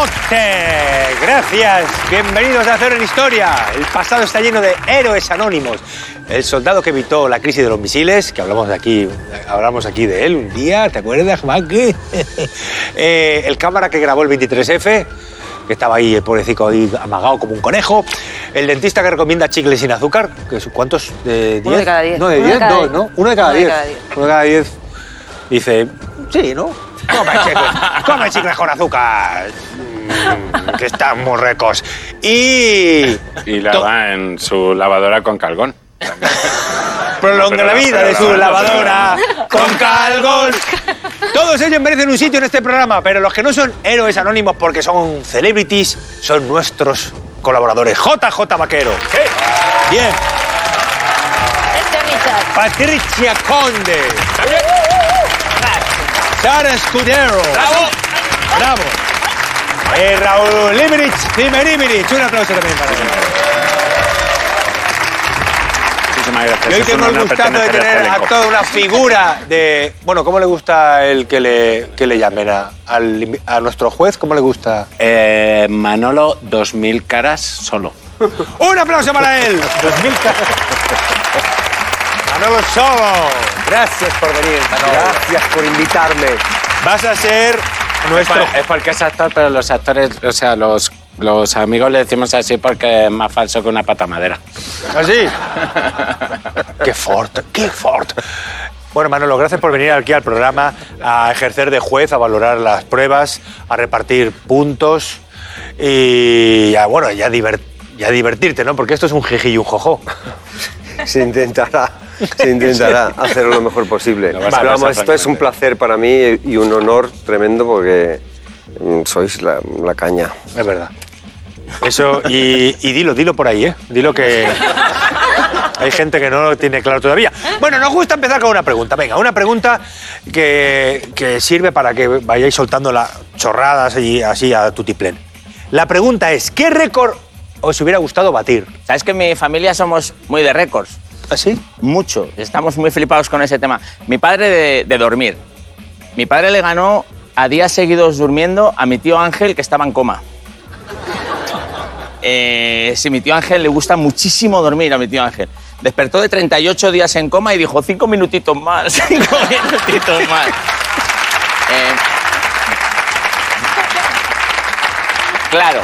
Noches. Gracias. Bienvenidos a Hacer en Historia. El pasado está lleno de héroes anónimos. El soldado que evitó la crisis de los misiles, que hablamos de aquí, hablamos aquí de él un día, ¿te acuerdas, Maki? Eh, el cámara que grabó el 23F, que estaba ahí, el pobrecito, ahí amagado como un conejo. El dentista que recomienda chicles sin azúcar, que ¿cuántos? ¿De Uno de 10? cada diez. No, de Uno de 10, cada no, diez. no, uno de cada Uno de 10. cada diez. Uno de cada 10. Dice, sí, ¿no? Come chicles, come chicles con azúcar. Que están muy ricos. Y... Y la To- va en su lavadora con calgón. prolonga la vida de su lavadora con calgón. Todos ellos merecen un sitio en este programa, pero los que no son héroes anónimos porque son celebrities son nuestros colaboradores. JJ Vaquero. Bien. Este. Patricia Conde. Sara Escudero. Bravo. Bravo. Eh, Raúl Limerich, Limerich. Un aplauso también para él. Muchísimas gracias. Y hoy tengo el gustazo de tener a toda una figura de... Bueno, ¿cómo le gusta el que le, que le llamen a, al a nuestro juez? ¿Cómo le gusta? Eh, Manolo, 2000 caras solo. ¡Un aplauso para él! Manolo Solo. Gracias por venir, Manolo. Gracias por invitarme. Vas a ser nuestro... es porque es actor, pero los actores, o sea, los, los amigos le decimos así porque es más falso que una pata madera. ¿Así? ¡Qué fuerte! ¡Qué fuerte! Bueno, Manolo, gracias por venir aquí al programa a ejercer de juez, a valorar las pruebas, a repartir puntos y ya, bueno, ya divertirte, ¿no? Porque esto es un jiji y un jojo. Se intentará, se intentará hacerlo lo mejor posible. Vas Pero vamos, esto es un placer para mí y un honor tremendo porque mm, sois la, la caña. Es verdad. Eso, y, y dilo, dilo por ahí, ¿eh? Dilo que hay gente que no lo tiene claro todavía. Bueno, nos gusta empezar con una pregunta. Venga, una pregunta que, que sirve para que vayáis soltando las chorradas y así a tutiplén. La pregunta es, ¿qué récord os hubiera gustado batir? Sabes que en mi familia somos muy de récords, ¿Así? mucho. Estamos muy flipados con ese tema. Mi padre de, de dormir. Mi padre le ganó a días seguidos durmiendo a mi tío Ángel que estaba en coma. Eh, sí, mi tío Ángel le gusta muchísimo dormir a mi tío Ángel. Despertó de 38 días en coma y dijo, cinco minutitos más, cinco minutitos más. Eh, claro.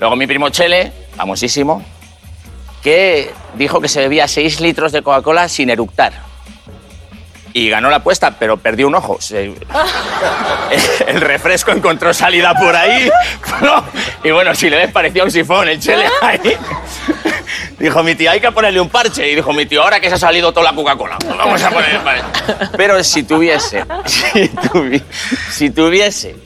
Luego mi primo Chele, famosísimo, que dijo que se bebía 6 litros de Coca-Cola sin eructar. Y ganó la apuesta, pero perdió un ojo. El refresco encontró salida por ahí. Y bueno, si le ves, parecía un sifón el chele ahí. Dijo mi tío, hay que ponerle un parche. Y dijo mi tío, ahora que se ha salido toda la Coca-Cola, pues vamos a poner el parche. Pero si tuviese, si, tuvi- si tuviese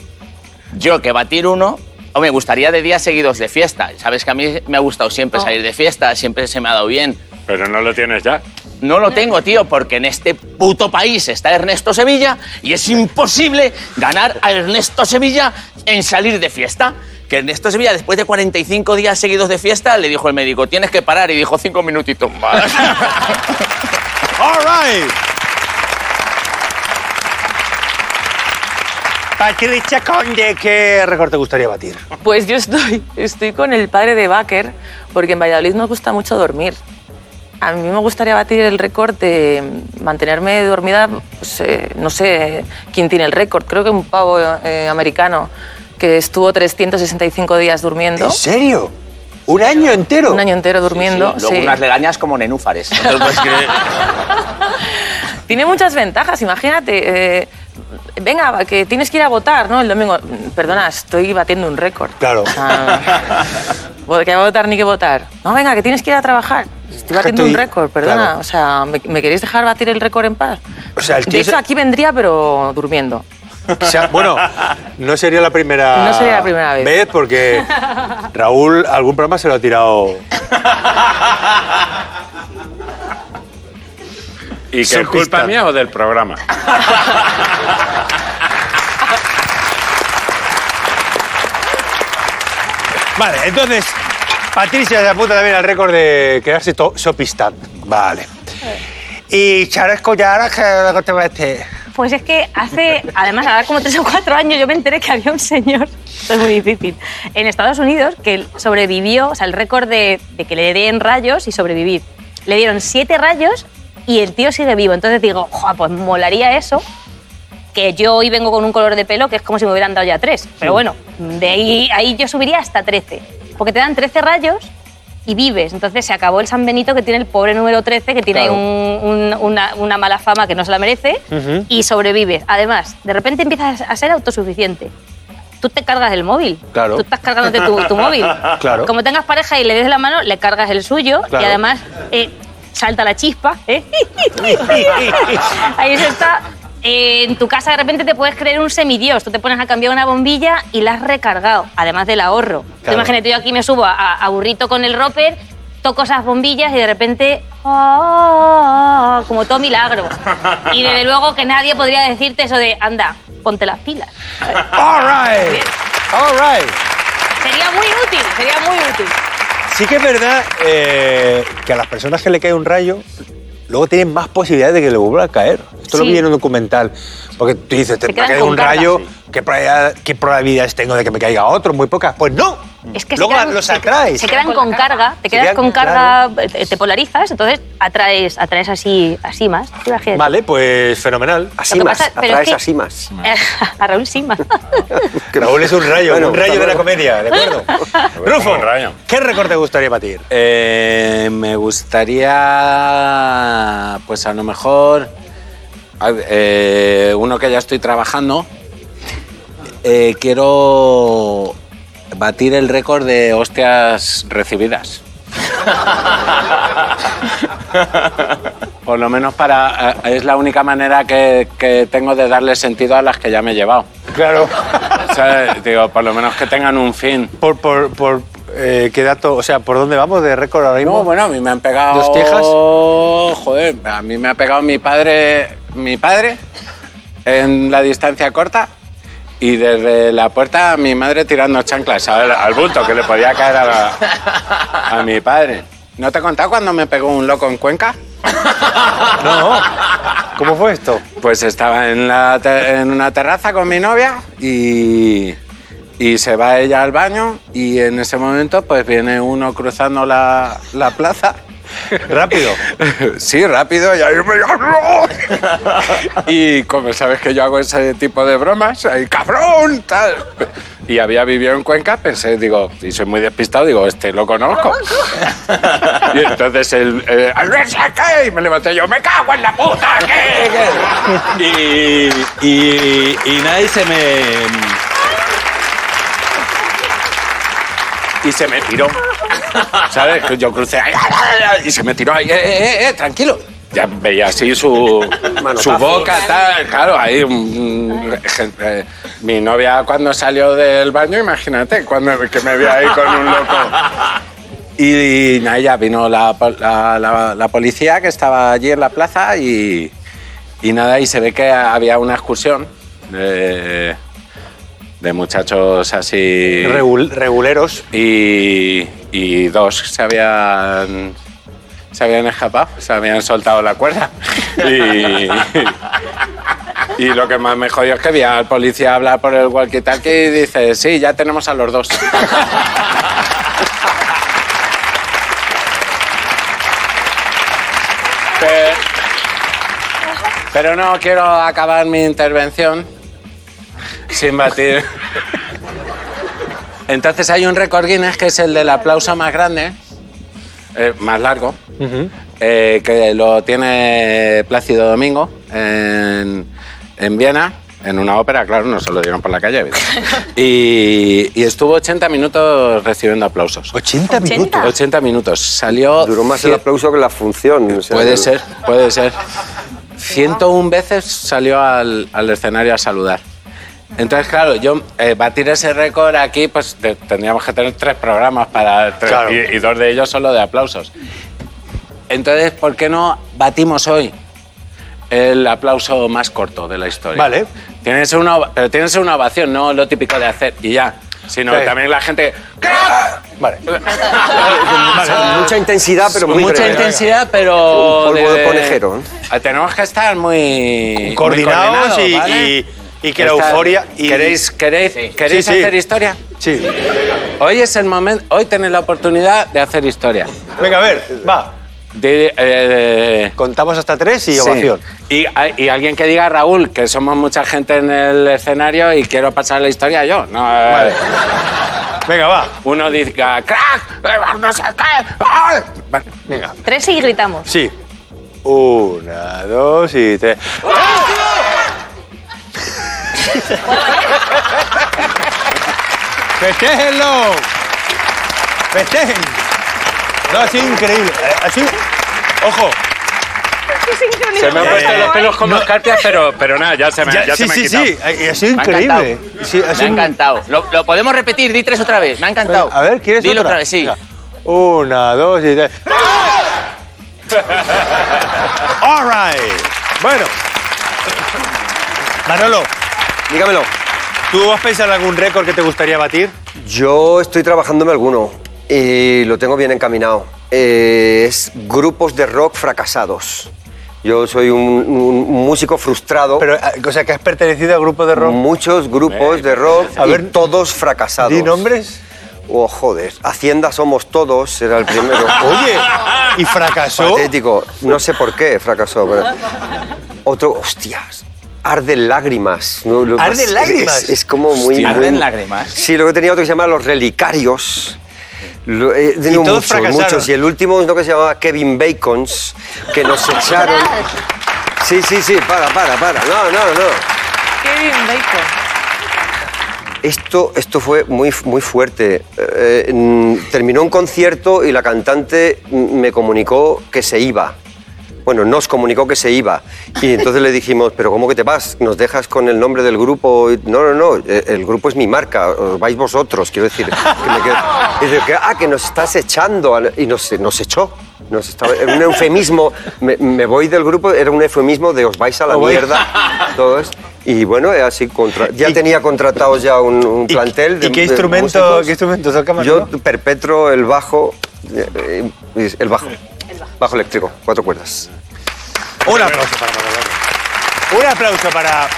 yo que batir uno, o me gustaría de días seguidos de fiesta. Sabes que a mí me ha gustado siempre salir de fiesta, siempre se me ha dado bien. Pero no lo tienes ya. No lo tengo, tío, porque en este puto país está Ernesto Sevilla y es imposible ganar a Ernesto Sevilla en salir de fiesta. Que Ernesto Sevilla, después de 45 días seguidos de fiesta, le dijo el médico, tienes que parar, y dijo cinco minutitos más. All right. Patricia Conde, ¿qué récord te gustaría batir? Pues yo estoy, estoy con el padre de Baker, porque en Valladolid nos gusta mucho dormir. A mí me gustaría batir el récord de mantenerme dormida, pues, eh, no sé quién tiene el récord, creo que un pavo eh, americano que estuvo 365 días durmiendo, ¿En serio? ¿Un año entero? un año entero durmiendo. Luego sí. unas legañas como nenúfares. No te lo puedes creer. Tiene muchas ventajas, imagínate. eh, venga, que tienes que ir a votar, ¿no? El domingo. Perdona, estoy batiendo un récord. Claro. Ah, ¿Qué votar ni qué votar? No, venga, que tienes que ir a trabajar. Estoy batiendo estoy- un récord, perdona. claro. O sea, ¿me, me queréis dejar batir el récord en paz? O sea, el tío de hecho, se- aquí vendría, pero durmiendo. O sea, bueno, no sería la primera, No sería la primera vez. porque Raúl algún programa se lo ha tirado. ¿Y que es culpa mía o del programa? Vale, entonces, Patricia se apunta también al récord de quedarse sopista. Vale. Y Charles Collar, ¿qué te mete? Pues es que hace, además, ahora como tres o cuatro años yo me enteré que había un señor, esto es muy difícil, en Estados Unidos que sobrevivió, o sea, el récord de, de que le den rayos y sobrevivir. Le dieron siete rayos y el tío sigue vivo. Entonces digo, "Joa, pues molaría eso, que yo hoy vengo con un color de pelo que es como si me hubieran dado ya tres. Pero bueno, de ahí, ahí yo subiría hasta 13. Porque te dan 13 rayos y vives. Entonces se acabó el San Benito que tiene el pobre número 13, que tiene Claro. un- un- una, una mala fama que no se la merece, Ujú. y sobrevives. Además, de repente empiezas a ser autosuficiente. Tú te cargas el móvil. Claro. Tú estás cargándote tu, tu móvil. Claro. Como tengas pareja y le des la mano, le cargas el suyo Claro. y además eh, salta la chispa. ¿eh? Ahí se está. Eh, en tu casa de repente te puedes creer un semidios. Tú te pones a cambiar una bombilla y la has recargado, además del ahorro. Tú imagínate, yo aquí me subo a, a burrito con el roper, toco esas bombillas y de repente, ¡ah! como todo milagro. Y desde luego que nadie podría decirte eso de, anda, ponte las pilas. All right. All right. Sería muy útil, sería muy útil. Sí que es verdad eh, que a las personas que le cae un rayo, luego tienen más posibilidades de que le vuelva a caer. Esto lo vi en un documental. Porque tú dices, te me un rayo, sí. ¿qué, probabilidad- ¿qué probabilidades tengo de que me caiga otro? Muy pocas. Pues no. Es que luego se quedan, los atraes. Se, quedan con carga, te quedas quedan con carga, eh, te polarizas, entonces atraes, atraes así, así más. Imagínate. Vale, pues fenomenal. Así más, pasa- pero es atraes que- así más. a Raúl Sima. Raúl es un rayo, Bueno, un rayo de la comedia, ¿de acuerdo? Rufo, un rayo. ¿qué récord te gustaría batir? Eh, me gustaría, pues a lo mejor, a- eh, uno que ya estoy trabajando. Eh, quiero batir el récord de hostias recibidas. Por lo menos para. eh, es la única manera que, que tengo de darle sentido a las que ya me he llevado. Claro. O sea, digo, por lo menos que tengan un fin. por, por, por eh, qué dato, o sea, ¿por dónde vamos de récord ahora mismo? No, bueno, a mí me han pegado. ¿Dos tiejas? Joder, a mí me ha pegado mi padre, mi padre en la distancia corta y desde la puerta mi madre tirando chanclas al, al bulto que le podía caer a, la- a mi padre. ¿No te he contado cuando me pegó un loco en Cuenca? No. ¿Cómo fue esto? Pues estaba en, la en una terraza con mi novia y, y se va ella al baño y en ese momento pues viene uno cruzando la, la plaza. Rápido. Sí, rápido, y ahí me... Y como sabes que yo hago ese tipo de bromas, ahí, cabrón, tal. Y había vivido en Cuenca, pensé, digo, y soy muy despistado, digo, este lo conozco. Y entonces el, eh, "Albert, ¿qué? Y me levanté yo, me cago en la puta, ¿qué? ¿Qué?". Y, y, y nadie se me... y se me tiró. ¿Sabes? Yo crucé y se me tiró ahí, eh, eh, eh, tranquilo. Ya veía así su, su boca, tal, claro, ahí. mm, eh, mi novia cuando salió del baño, imagínate, cuando que me vi ahí con un loco. Y, nada, ya vino la, pol- la- la- la policía que estaba allí en la plaza y, y nada, y se ve que había una excursión de, de muchachos así Regul- reguleros. y, y dos se habían se habían escapado, se habían soltado la cuerda. Y, y lo que más me jodió es que vi al policía hablar por el walkie-talkie y dice, sí, ya tenemos a los dos. Pe- Pero no quiero acabar mi intervención sin batir. Entonces hay un récord Guinness que es el del aplauso más grande, eh, más largo, eh, que lo tiene Plácido Domingo en, en Viena, en una ópera, claro, no se lo dieron por la calle. Y, y estuvo 80 minutos recibiendo aplausos. 80 minutos. 80 minutos. Salió... Duró más el aplauso que la función. o sea, Puede el- ser, puede ser. 101 veces salió al, al escenario a saludar. Entonces, claro, yo eh, batir ese récord aquí, pues te- tendríamos que tener tres programas para tres- Claro. y, y dos de ellos solo de aplausos. Entonces, ¿por qué no batimos hoy el aplauso más corto de la historia? Vale. Tiene que ser una, pero tiene que ser una ovación, no lo típico de hacer y ya. Sino Sí. también la gente. Vale. Con mucha intensidad, pero muy mucha breve. intensidad, pero. Un polvo de conejero, ¿eh? Ah, Tenemos que estar muy. muy Coordinados y, ¿vale? y- y que la Está- euforia. Y, ¿Queréis, queréis, ¿queréis Sí, sí. hacer historia? Sí. Hoy es el momento. Hoy tenéis la oportunidad de hacer historia. Venga, a ver, va. De, eh, Contamos hasta tres y sí. ovación. Y, y alguien que diga, Raúl, que somos mucha gente en el escenario y quiero pasar la historia yo. No, eh, Vale. Venga, va. Uno diga, crack, eh, no sé qué. ¡ay! Vale. Venga. Tres y gritamos. Sí. Una, dos y tres. ¡Festéjenlo! ¡Festejen! No, ha sido increíble. Eh, Ha sido... Ojo, Se me han puesto los pelos como escarpias, pero, pero nada, ya se me, ya- ya sí, se me sí, ha quitado. sí, ha ha sido Me ha increíble. encantado. Sí, ha Me ha un- encantado. Lo, lo podemos repetir, di tres otra vez. Me ha encantado. A ver, ¿quieres Dilo otra? otra vez, sí. Una, dos y tres. All right. Bueno. Manolo, Dígamelo. ¿tú has pensado en algún récord que te gustaría batir? Yo estoy trabajándome alguno y lo tengo bien encaminado. Eh, es grupos de rock fracasados. Yo soy un, un músico frustrado. Pero, eh, o sea, que has pertenecido al grupo de rock. Muchos grupos de rock A y ver, todos fracasados. ¿Di nombres? Oh, joder. Hacienda somos todos, era el primero. Oye, ¿y fracasó? Patético. No sé por qué fracasó. pero- Otro, hostias. Arden lágrimas. No, lo- ¿Arden es- lágrimas? Es, es como muy. Hostia. muy- ¿Arden lágrimas? Sí, luego tenía otro que se llama Los Relicarios. Lo- he tenido Y todos muchos, fracasaron. muchos. Y el último uno que se llamaba Kevin Bacons, que nos echaron. Sí, sí, sí, para, para, para. No, no, no. Kevin Bacon. Esto, esto fue muy, muy fuerte. Eh, mm, terminó un concierto y la cantante me comunicó que se iba. Bueno, nos comunicó que se iba. Y entonces le dijimos, pero ¿cómo que te vas? ¿Nos dejas con el nombre del grupo? No, no, no, eh, el grupo es mi marca, os vais vosotros, quiero decir. que me quedo- Y dice, ah, que nos estás echando. Y nos, nos echó. Nos estaba, era un eufemismo, me, me voy del grupo, era un eufemismo de os vais a la mierda todos. Y bueno, así contra, ya ¿Y- tenía contratados ya un, un ¿Y- plantel. de- y qué de instrumento- músicos. qué instrumento toca, Yo perpetro el bajo, eh, eh, el bajo, bajo eléctrico, cuatro cuerdas. Un aplauso para. Un aplauso para.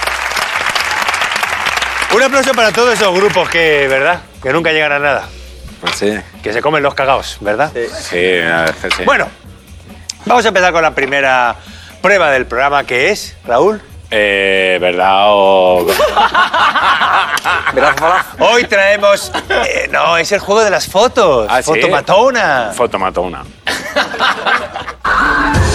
Un aplauso para todos esos grupos que, ¿verdad? Que nunca llegan a nada. Pues sí, Que se comen los cagaos, ¿verdad? sí, a veces sí. Bueno, vamos a empezar con la primera prueba del programa que es, Raúl. Eh, ¿Verdad o.? Hoy traemos. eh, no, es el juego de las fotos. Ah, ¿sí? Fotomatona. Foto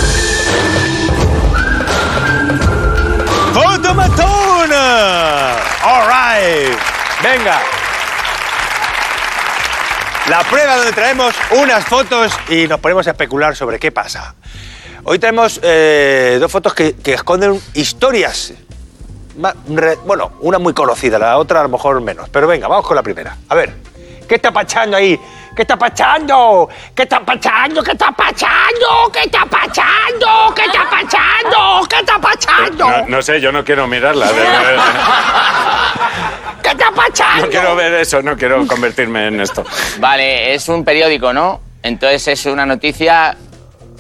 mató una. ¡Fotomatona! All right. Venga. La prueba donde traemos unas fotos y nos ponemos a especular sobre qué pasa. Hoy traemos eh, dos fotos que, que esconden historias. Bueno, una muy conocida, la otra a lo mejor menos. Pero venga, vamos con la primera. A ver, ¿qué está pachando ahí? ¿Qué está pachando? ¿Qué está pachando? ¿Qué está pachando? ¿Qué está pachando? ¿Qué está pachando? ¿Qué está pachando? No, no sé, yo no quiero mirarla. de- de- ¿Qué está pachando? no quiero ver eso, no quiero convertirme en esto. Vale, es un periódico, ¿no? Entonces es una noticia.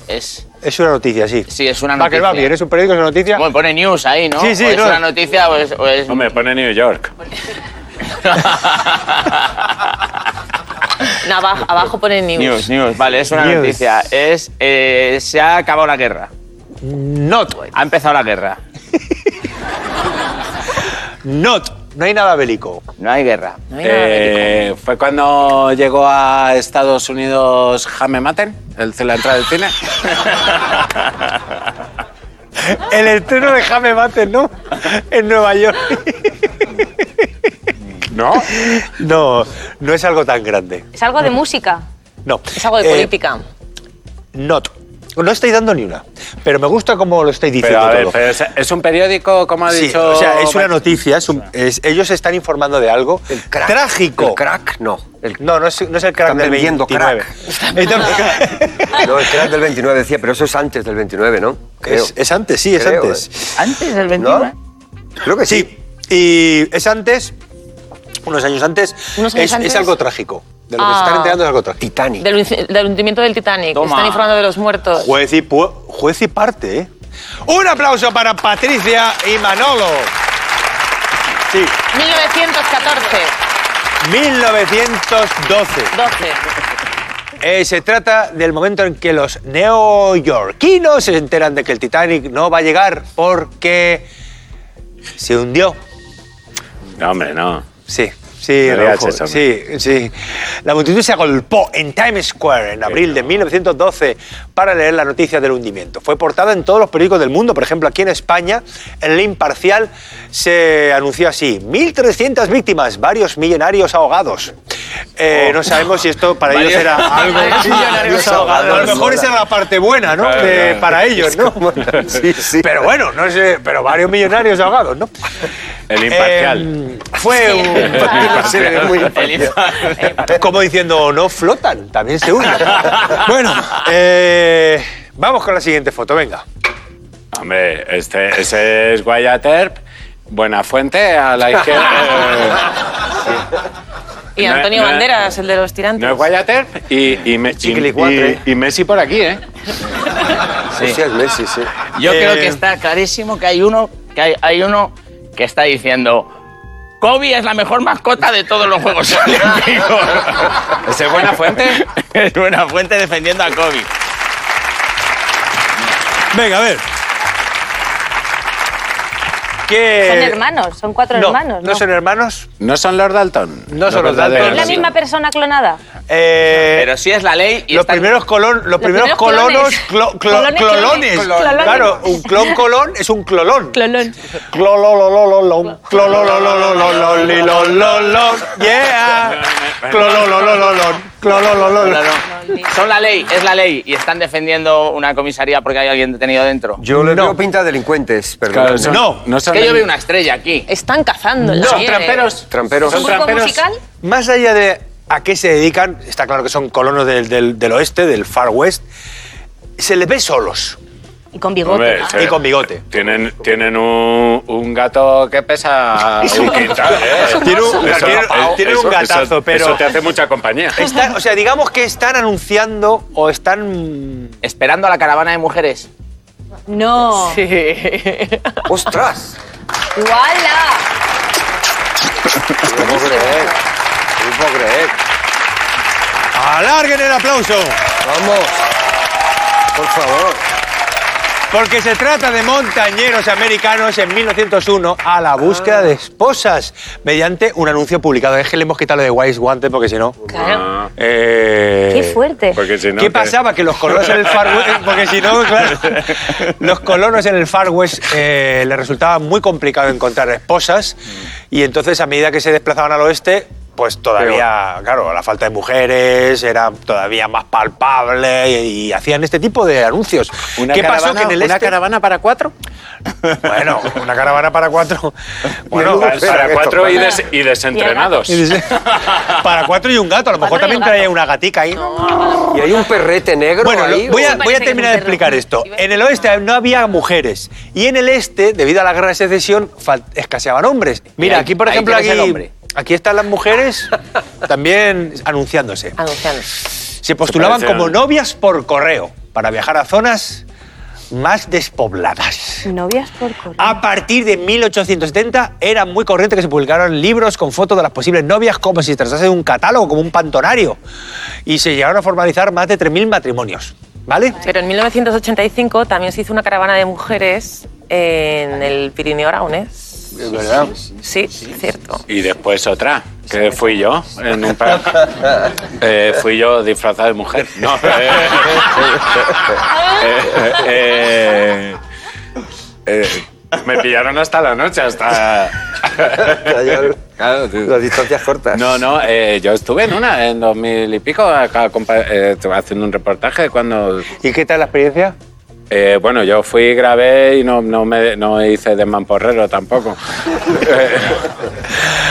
Es. Es una noticia, sí. Sí, es una Va, que va noticia. bien, es un periódico, es una noticia. Bueno, pone news ahí, ¿no? Sí, sí, O es no. una noticia o es. o es- Hombre, pone New York. No, abajo, abajo pone news. news, news. Vale, es una News. noticia. Es. eh, se ha acabado la guerra. Not. Ha empezado la guerra. Not. No hay nada bélico. No hay guerra. No hay nada bélico. Eh, ¿Fue cuando llegó a Estados Unidos Jaime Maten, el de la entrada del cine? El estreno de Jaime Maten, ¿no? En Nueva York. ¿No? No, no es algo tan grande. Es algo de música. No. Es algo de Eh, política. Not. No estáis dando ni una. Pero me gusta cómo lo estáis Pero diciendo a ver, todo. pero es, es un periódico, como ha Sí, dicho. o sea, es una noticia. es un- es- ellos están informando de algo El crack. trágico. El crack, no. El, No, no es, no es el crack Están del vendiendo 29. Entonces- no, el crack del 29 decía, pero eso es antes del 29, ¿no? Creo. es, es antes, sí, es Creo, antes. Antes del ¿No? 21. Creo que sí. Sí, y es antes, unos años antes, Unos años es, algo trágico. De lo que se Ah. están enterando es algo trágico. Titanic. Del, hundimiento del Titanic. Toma. Están informando de los muertos. Juez y, juez y parte, ¿eh? Un aplauso para Patricia y Manolo. Sí, 1914. 1912. 12. Eh, se trata del momento en que los neoyorquinos se enteran de que el Titanic no va a llegar porque se hundió. No, hombre, no. Sí, sí, hombre. sí, sí. La multitud se agolpó en Times Square en abril de 1912 para leer la noticia del hundimiento. Fue portada en todos los periódicos del mundo, por ejemplo, aquí en España, en el Imparcial se anunció así: 1.300 víctimas, varios millonarios ahogados. Eh, No sabemos si esto para ellos era algo. Millonarios ahogados. A lo mejor esa era la parte buena, ¿no? Claro, De- claro. para ellos, ¿no? Sí, sí. Pero bueno, no sé, pero varios millonarios ahogados, ¿no? El imparcial. Eh, fue un. Sí, muy El infa- Como diciendo, no flotan, también se hunden. bueno, eh, vamos con la siguiente foto, venga. Hombre, este, ese es Guayaterp. Buena fuente a la izquierda. Y Antonio no, Banderas, el de los tirantes. No es Guayaterp y, y, Me- y- y- y Messi por aquí, ¿eh? Hostia, es Messi, sí. Yo Eh, creo que está clarísimo que hay uno que hay, hay uno que está diciendo Kobe es la mejor mascota de todos los Juegos Olímpicos. ¿Ese es buena fuente? es buena fuente defendiendo a Kobe. Venga, a ver. ¿Qué... Son hermanos, son cuatro No, hermanos. no son hermanos. ¿No son los Dalton? No son los Dalton. ¿Es la misma persona clonada? Eh, Pero sí es la ley y los están- primeros, colon, los primeros primeros colonos, clones. clo- clo- clones. Clones. Claro, un clon colón es un clolón. Clonón. Clolololololón, clololololololololololón, yeah. Son la ley, es la ley y están defendiendo una comisaría porque hay alguien detenido dentro. Yo le No. veo pinta de delincuentes, Claro, perdón. son- No, no Es son que yo veo una estrella aquí. Están cazando. la ¿Son tramperos? Tramperos. ¿Un grupo tramperos. musical? Más allá de a qué se dedican, está claro que son colonos del, del- del oeste, del Far West, se les ve solos Y con bigote. Hombre, Ah. sí. y con bigote. Tienen, tienen un, un gato que pesa un quintal, ¿eh? Tiene un- Eso- tiene- tiene un eso- gatazo, eso- pero- Eso te hace mucha compañía. Están- o sea, digamos que están anunciando o están... Esperando a la caravana de mujeres. No. Sí. ¡Ostras! ¡Wala! No puedo creer. No puedo creer. ¡Alarguen el aplauso! Vamos. Por favor. Porque se trata de montañeros americanos en 1901 a la búsqueda de esposas mediante un anuncio publicado. Es que le hemos quitado lo de Wise Wanted porque si no... Claro. eh, Qué fuerte. Porque si no ¿Qué te- pasaba? Que los colonos en el Far West, porque si no, claro, los colonos en el Far West eh, les resultaba muy complicado encontrar esposas y entonces a medida que se desplazaban al oeste, pues todavía, claro, la falta de mujeres era todavía más palpable y, y hacían este tipo de anuncios. ¿Una ¿Qué pasó? Que en el ¿Una este, caravana para cuatro? bueno, una caravana para cuatro, bueno, Para, para cuatro y, des- y desentrenados. y para cuatro y un gato, a lo mejor también un traía una gatica ahí. ¿Y hay un perrete negro Bueno, ahí? voy, a, voy a terminar de explicar esto. En el oeste no había mujeres y en el este, debido a la guerra de secesión, escaseaban hombres. Mira, aquí por ejemplo, aquí, hombre. Aquí están las mujeres también anunciándose. Anunciando. Se postulaban como novias por correo para viajar a zonas más despobladas. Novias por correo. A partir de 1870 era muy corriente que se publicaran libros con fotos de las posibles novias como si se tratase de un catálogo, como un pantonario. Y se llegaron a formalizar más de 3.000 matrimonios. ¿Vale? Pero en 1985 también se hizo una caravana de mujeres en el Pirineo Aragonés. Es verdad. Sí, cierto. Y después otra, que fui yo. En un pa- Eh, fui yo disfrazado de mujer. No, eh, eh, eh, eh, me pillaron hasta la noche, hasta... Claro, tú- Las distancias cortas. No, no, eh, yo estuve en una, en 2000 y pico, acá, eh, haciendo un reportaje cuando... ¿Y qué tal la experiencia? Eh, bueno, yo fui, grabé y no, no, me, no hice de mamporrero tampoco.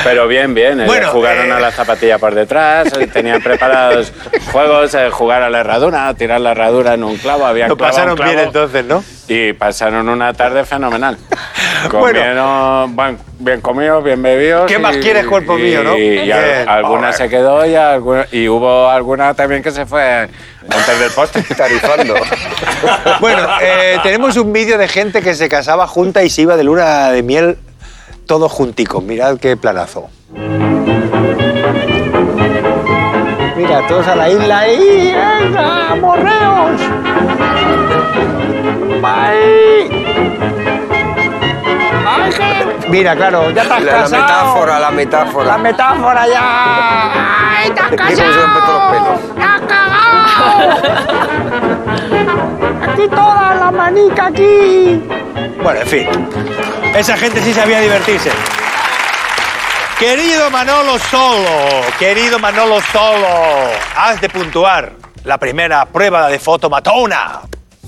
Pero bien, bien. eh, Bueno, jugaron eh. a la zapatilla por detrás, eh, tenían preparados juegos, eh, jugar a la herradura, tirar la herradura en un clavo. Habían Lo pasaron bien entonces, ¿no? Y pasaron una tarde fenomenal. Comieron, bueno, bien comidos, bien bebidos. ¿Qué y- más quieres, cuerpo y- mío, no? Y, Bien. alguna se quedó y, alguna- y hubo alguna también que se fue antes del postre. Tarifando. Bueno, eh, tenemos un vídeo de gente que se casaba junta y se iba de luna de miel todos junticos. Mirad qué planazo. Mira, todos a la isla ahí. ¡Venga, morreos! ¡Ay! ¡Ay, qué- Mira, claro, ya estás La, la casado. metáfora, la metáfora. La metáfora ya. ¡Ay, te has ¡Aquí toda la manica aquí! Bueno, en fin. Esa gente sí sabía divertirse. Querido Manolo Solo, querido Manolo Solo, has de puntuar la primera prueba de foto matona.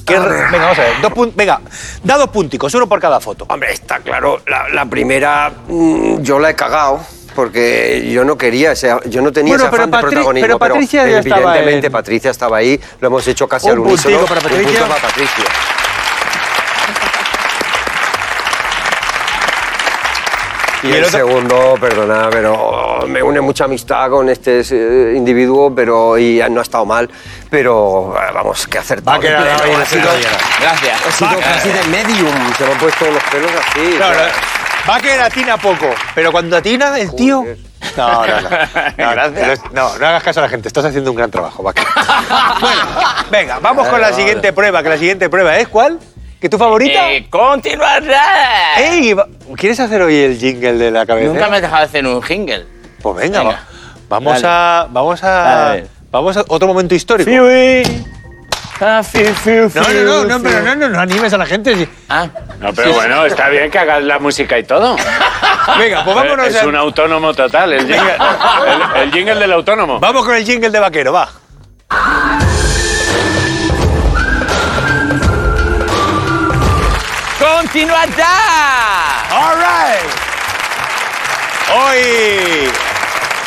¿Qué re- Venga, vamos a ver. Dos pun- Venga, da dos punticos, uno por cada foto. Hombre, está claro, la, la primera mm, yo la he cagado. Porque yo no quería, ese- yo no tenía Bueno, ese pero afán de protagonismo. pero Patricia ya estaba evidentemente en- Patricia estaba ahí, lo hemos hecho casi Un al unísono. para Un Patricia. punto para Patricia. Y, el segundo, perdona, pero me une mucha amistad con este eh, individuo, pero y no ha estado mal, pero eh, vamos, que acertado. Va a quedar. Gracias. ha sido casi de medium, se me han puesto los pelos así. O sea, va a quedar atina poco, pero cuando atina el tío... Joder. No, no, no. No, no, no hagas caso a la gente, estás haciendo un gran trabajo, Vaca. Bueno, venga, vamos con la siguiente prueba, que la siguiente prueba es ¿cuál? ¿Que tu favorita? Eh, continuará. ¡Ey! ¿Quieres hacer hoy el jingle de la cabeza? Nunca me has dejado hacer un jingle. Pues venga, Venga. va- vamos a... Vamos a... Dale. Vamos a otro momento histórico. Ah, fiu, fiu, No, no, no, no, pero no, no, no animes a la gente. sí. Ah, No, pero bueno, está bien que hagas la música y todo. Venga, pues vámonos es un autónomo total, el jingle, el, el jingle del autónomo. Vamos con el jingle de vaquero, va. continuará. All right. Hoy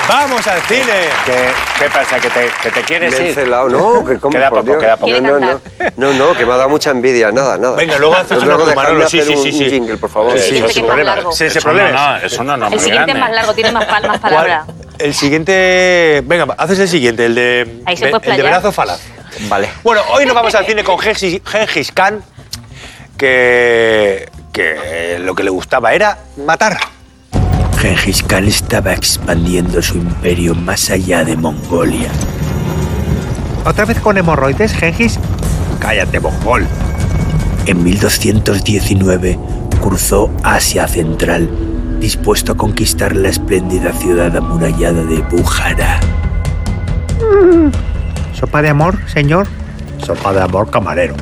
vamos al cine. ¿Qué, qué pasa? ¿Que te, que te quieres me he ir? celado. No, que como Queda por poco, Dios. queda poco. No, no, no, no, no, que me ha dado mucha envidia, nada, nada. Venga, luego haces Luego una con Manolo. Sí, sí, sí, un sí. jingle, por favor. Sí, sí, más problema. Sí, no, problema. no, eso no, no, el siguiente es más largo, tiene más, pal- más palabras. El siguiente. Venga, haces el siguiente, el de. Ahí se de- puede el de brazo falaz. Vale. Bueno, hoy nos vamos al cine con Gengis, Gengis Khan, que, que lo que le gustaba era matar. Gengis Khan estaba expandiendo su imperio más allá de Mongolia. ¿Otra vez con hemorroides, Gengis? Cállate, mongol. En 1219 cruzó Asia Central, dispuesto a conquistar la espléndida ciudad amurallada de Bujara. ¿Sopa de amor, señor? Sopa de amor, camarero.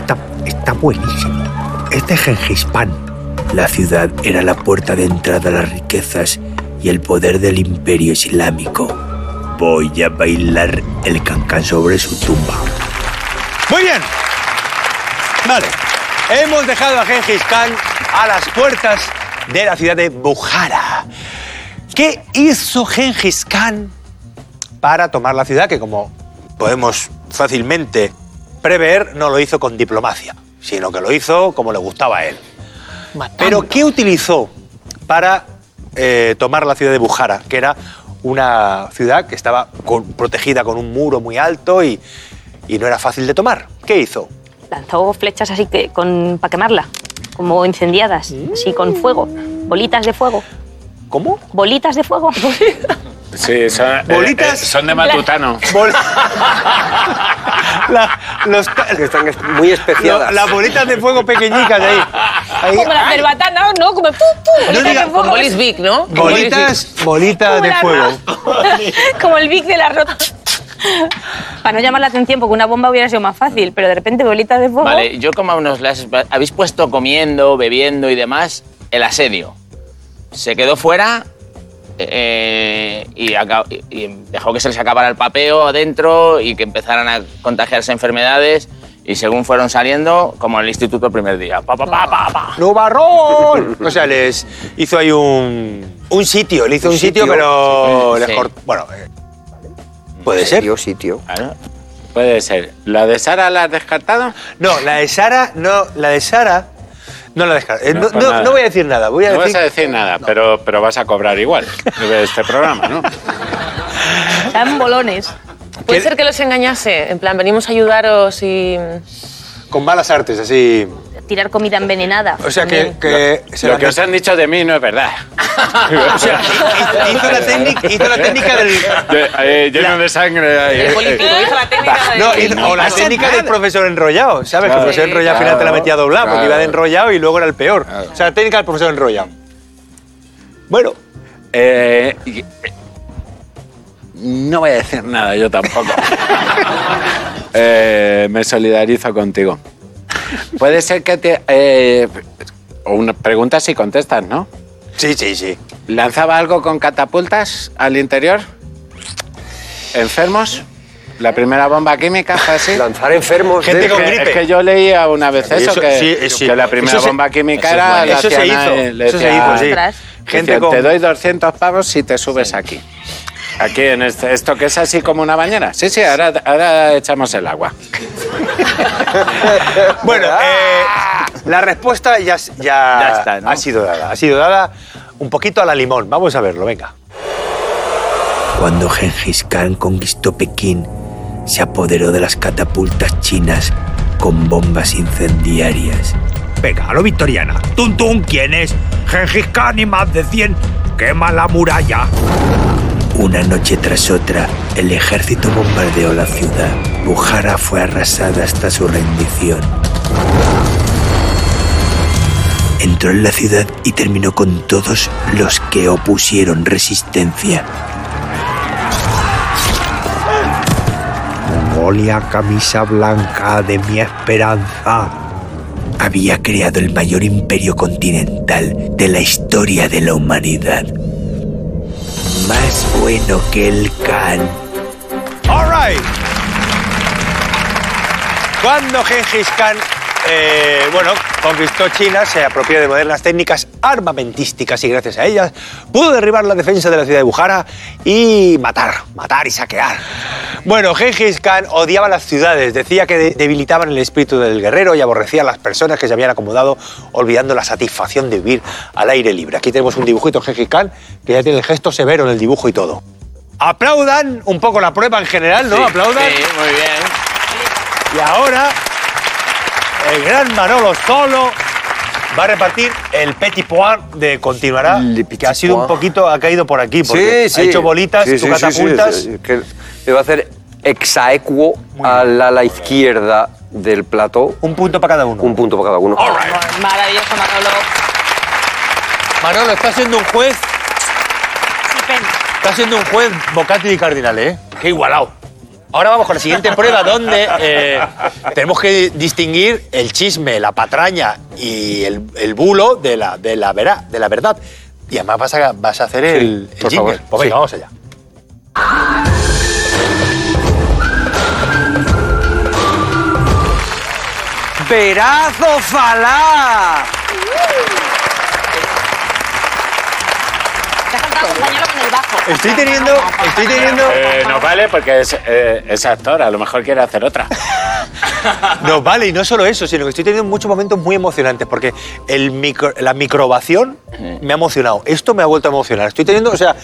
Está, está buenísimo. Es de Gengis Khan. La ciudad era la puerta de entrada a las riquezas y el poder del imperio islámico. Voy a bailar el cancán sobre su tumba. Muy bien. Vale. Hemos dejado a Gengis Khan a las puertas de la ciudad de Bujara. ¿Qué hizo Gengis Khan para tomar la ciudad? Que como podemos fácilmente prever, no lo hizo con diplomacia, sino que lo hizo como le gustaba a él. Pero ¿qué utilizó para eh, tomar la ciudad de Bujara? Que era una ciudad que estaba con- protegida con un muro muy alto y, y no era fácil de tomar. ¿Qué hizo? Lanzó flechas así que con para quemarla, como incendiadas, así con fuego, bolitas de fuego, ¿Cómo? bolitas de fuego. Sí, son, eh, Bolitas. eh, son de matutano. Bol- La- los ca- Que están es- muy especiadas. lo- las bolitas de fuego pequeñicas de ahí. Ahí. como las cerbatanas, ¿no? Como de fuego. Con bolis Vic, ¿no? Bolitas, bolitas de fuego. como el Vic del arroz. Para no llamar la atención, porque una bomba hubiera sido más fácil, pero de repente bolitas de fuego. Vale, yo como a unos las habéis puesto comiendo, bebiendo y demás el asedio. Se quedó fuera eh, y- y dejó que se les acabara el papeo adentro y que empezaran a contagiarse enfermedades y según fueron saliendo, como en el instituto el primer día. Pa, pa, pa, pa, pa. ¡Nubarrón! O sea, les hizo ahí un, un sitio. Le hizo un, Un sitio, sitio, pero sí. les Bueno, eh, puede ser. Sitio, sitio. Claro. puede ser. ¿La de Sara la has descartado? No, la de Sara, no, la de Sara, no la descarto. Eh, No, No, pues no- voy a decir nada, voy a No decir... vas a decir nada, pero, pero vas a cobrar igual de este programa, ¿no? Dan bolones. Puede ¿Qué- ser que los engañase. En plan, venimos a ayudaros y. Con malas artes, así... Tirar comida envenenada. O sea, que, se Lo que os han dicho de mí no es verdad. O sea, hizo la técnica, hizo la técnica del... De- eh, lleno de sangre. ahí, El político eh. hizo la técnica de. No, hizo- o la técnica nada. del profesor enrollado, ¿sabes? Claro. que el profesor Sí, enrollado al final te la metía doblada porque claro. iba de enrollado y luego era el peor. O sea, la técnica del profesor enrollado. Bueno, Eh, y- eh, no voy a decir nada, yo tampoco. Eh, me solidarizo contigo. Puede ser que te... eh, o una pregunta si contestas, ¿no? sí, sí, sí. ¿Lanzaba algo con catapultas al interior? ¿Enfermos? ¿La primera bomba química fue así? Lanzar enfermos. Gente de- con Que- gripe. Es que yo leía una vez eso, Eso- que, sí, sí. que la primera Eso se- bomba química eso es era... bueno. la Eso se hizo, eso se hizo, sí. Gente con... Te doy 200 pavos si te subes aquí. Aquí, en este, esto que es así como una bañera. Sí, sí, ahora, ahora echamos el agua. Bueno, eh, la respuesta ya, ya, Ya está, ¿no? ha sido dada. Ha sido dada un poquito a la limón. Vamos a verlo, venga. Cuando Genghis Khan conquistó Pekín, se apoderó de las catapultas chinas con bombas incendiarias. Venga, a lo victoriana. ¡Tum, tum! ¿Quién es? Genghis Khan y más de 100. ¡Quema la muralla! Una noche tras otra, el ejército bombardeó la ciudad. Bujara fue arrasada hasta su rendición. Entró en la ciudad y terminó con todos los que opusieron resistencia. Mongolia, camisa blanca de mi esperanza. Había creado el mayor imperio continental de la historia de la humanidad. Más bueno que el Khan. All right. Cuando Genghis Khan, eh, bueno, conquistó China, se apropió de modernas técnicas armamentísticas y gracias a ellas pudo derribar la defensa de la ciudad de Bujara y matar, matar y saquear. Bueno, Genghis Khan odiaba las ciudades, decía que de- debilitaban el espíritu del guerrero y aborrecía a las personas que se habían acomodado, olvidando la satisfacción de vivir al aire libre. Aquí tenemos un dibujito de Genghis Khan que ya tiene el gesto severo en el dibujo y todo. Aplaudan un poco la prueba en general, ¿no? Aplaudan. Sí, muy bien. Y ahora el gran Manolo Solo va a repartir el petit point de continuará, que ha sido un poquito, ha caído por aquí, porque Sí, sí. ha hecho bolitas, Sí, tú sí, sí, catapultas. sí, sí, que le va a hacer exaequo a la, la izquierda del plato. Un punto para cada uno. Un punto para cada uno. Maravilloso, Manolo. Manolo, está siendo un juez, Estupendo. está siendo un juez vocátil y cardinal, ¿eh? Qué igualado. Ahora vamos con la siguiente prueba donde eh, tenemos que distinguir el chisme, la patraña y el, el bulo de la, de, la vera- de la verdad. Y además vas a, vas a hacer el, el por jingle. favor, Pues venga, sí. vamos allá. ¡Verazo falá! Te ha cantado compañero con el bajo. Estoy teniendo, estoy teniendo, Eh, no vale porque es, eh, es actor, a lo mejor quiere hacer otra. no vale y no solo eso, sino que estoy teniendo muchos momentos muy emocionantes porque el micro, la microvación me ha emocionado. Esto me ha vuelto a emocionar. Estoy teniendo, o sea,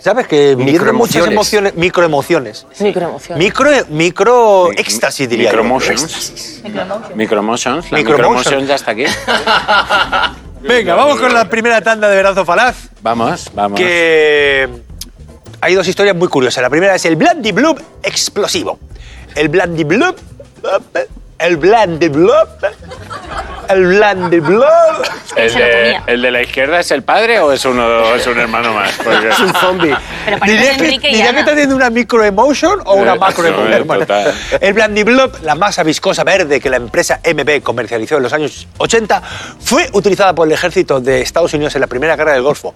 sabes que viviendo muchas Microemociones. emociones, microemociones, Microemoción. micro, micro éxtasis diría. yo. Micromotions. Micromotions. La micromotion ya está aquí. Venga, vamos con la primera tanda de Verazo Falaz. Vamos, vamos. que hay dos historias muy curiosas. La primera es el Blandy Bloop explosivo. El Blandy Bloop. El Blandy Bloop. El Blandy Bloop. ¿El de. ¿El de la izquierda es el padre o es, uno, es un hermano más? Porque- Es un zombie. Diría que, diría que está teniendo una microemotion o una macroemotion. el Blandy Blob, la masa viscosa verde que la empresa MB comercializó en los años 80, fue utilizada por el ejército de Estados Unidos en la Primera Guerra del Golfo.